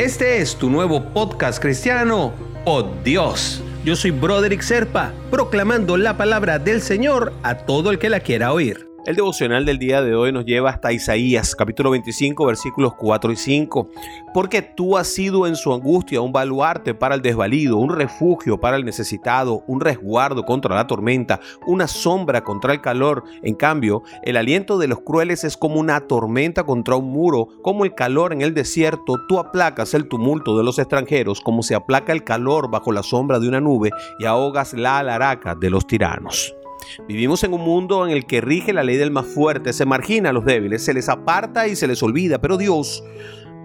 Este es tu nuevo podcast cristiano, Oh Dios. Yo soy Broderick Serpa, proclamando la palabra del Señor a todo el que la quiera oír. El devocional del día de hoy nos lleva hasta Isaías, capítulo 25, versículos 4 y 5. Porque tú has sido en su angustia un baluarte para el desvalido, un refugio para el necesitado, un resguardo contra la tormenta, una sombra contra el calor. En cambio, el aliento de los crueles es como una tormenta contra un muro, como el calor en el desierto. Tú aplacas el tumulto de los extranjeros, como se aplaca el calor bajo la sombra de una nube, y ahogas la alaraca de los tiranos. Vivimos en un mundo en el que rige la ley del más fuerte, se margina a los débiles, se les aparta y se les olvida, pero Dios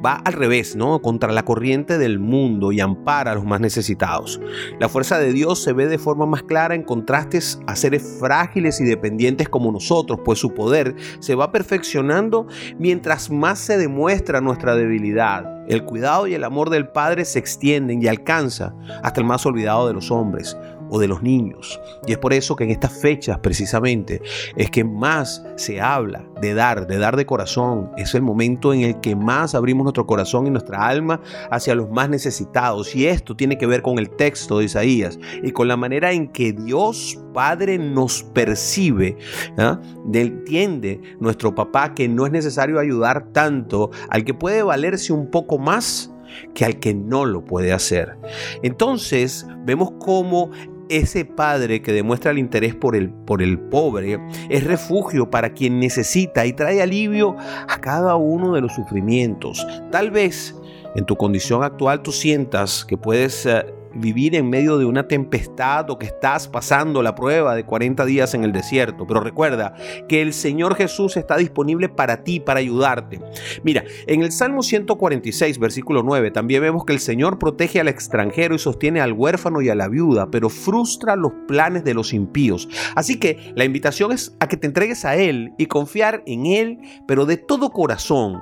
va al revés, ¿no? Contra la corriente del mundo y ampara a los más necesitados. La fuerza de Dios se ve de forma más clara en contrastes a seres frágiles y dependientes como nosotros, pues su poder se va perfeccionando mientras más se demuestra nuestra debilidad. El cuidado y el amor del Padre se extienden y alcanza hasta el más olvidado de los hombres o de los niños. Y es por eso que en estas fechas precisamente es que más se habla de dar, de dar de corazón. Es el momento en el que más abrimos nuestro corazón y nuestra alma hacia los más necesitados. Y esto tiene que ver con el texto de Isaías y con la manera en que Dios Padre nos percibe. ¿ah? Entiende nuestro papá que no es necesario ayudar tanto al que puede valerse un poco más que al que no lo puede hacer. Entonces vemos cómo ese padre que demuestra el interés por el, por el pobre es refugio para quien necesita y trae alivio a cada uno de los sufrimientos. Tal vez en tu condición actual tú sientas que puedes eh, vivir en medio de una tempestad o que estás pasando la prueba de 40 días en el desierto. Pero recuerda que el Señor Jesús está disponible para ti, para ayudarte. Mira, en el Salmo 146, versículo 9, también vemos que el Señor protege al extranjero y sostiene al huérfano y a la viuda, pero frustra los planes de los impíos. Así que la invitación es a que te entregues a Él y confiar en Él, pero de todo corazón.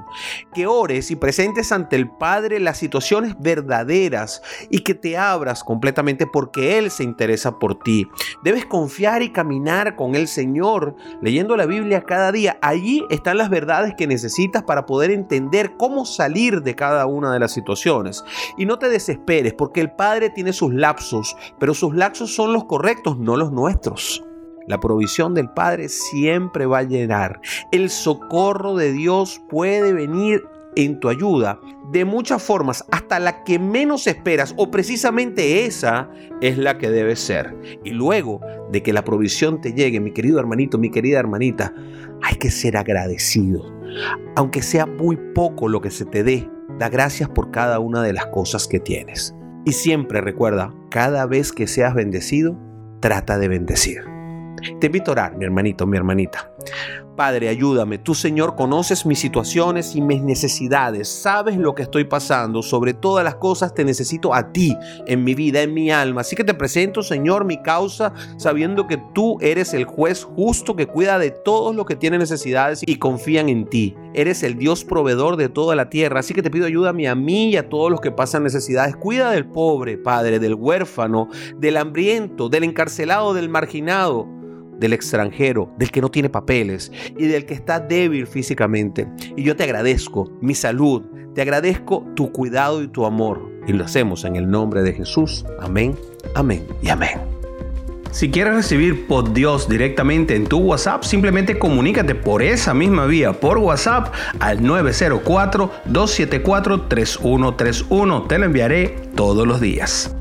Que ores y presentes ante el Padre las situaciones verdaderas y que te abra completamente porque Él se interesa por ti. Debes confiar y caminar con el Señor, leyendo la Biblia cada día. Allí están las verdades que necesitas para poder entender cómo salir de cada una de las situaciones. Y no te desesperes porque el Padre tiene sus lapsos, pero sus lapsos son los correctos, no los nuestros. La provisión del Padre siempre va a llenar. El socorro de Dios puede venir en tu ayuda de muchas formas, hasta la que menos esperas, o precisamente esa es la que debe ser. Y luego de que la provisión te llegue, mi querido hermanito, mi querida hermanita, hay que ser agradecido. Aunque sea muy poco lo que se te dé, da gracias por cada una de las cosas que tienes. Y siempre recuerda, cada vez que seas bendecido, trata de bendecir. Te invito a orar, mi hermanito, mi hermanita. Padre, ayúdame. Tú, Señor, conoces mis situaciones y mis necesidades. Sabes lo que estoy pasando. Sobre todas las cosas te necesito a ti en mi vida, en mi alma. Así que te presento, Señor, mi causa, sabiendo que tú eres el juez justo que cuida de todos los que tienen necesidades y confían en ti. Eres el Dios proveedor de toda la tierra. Así que te pido ayúdame a mí y a todos los que pasan necesidades. Cuida del pobre, Padre, del huérfano, del hambriento, del encarcelado, del marginado del extranjero, del que no tiene papeles y del que está débil físicamente. Y yo te agradezco mi salud, te agradezco tu cuidado y tu amor. Y lo hacemos en el nombre de Jesús. Amén, amén y amén. Si quieres recibir por Dios directamente en tu WhatsApp, simplemente comunícate por esa misma vía, por WhatsApp, al 904-274-3131. Te lo enviaré todos los días.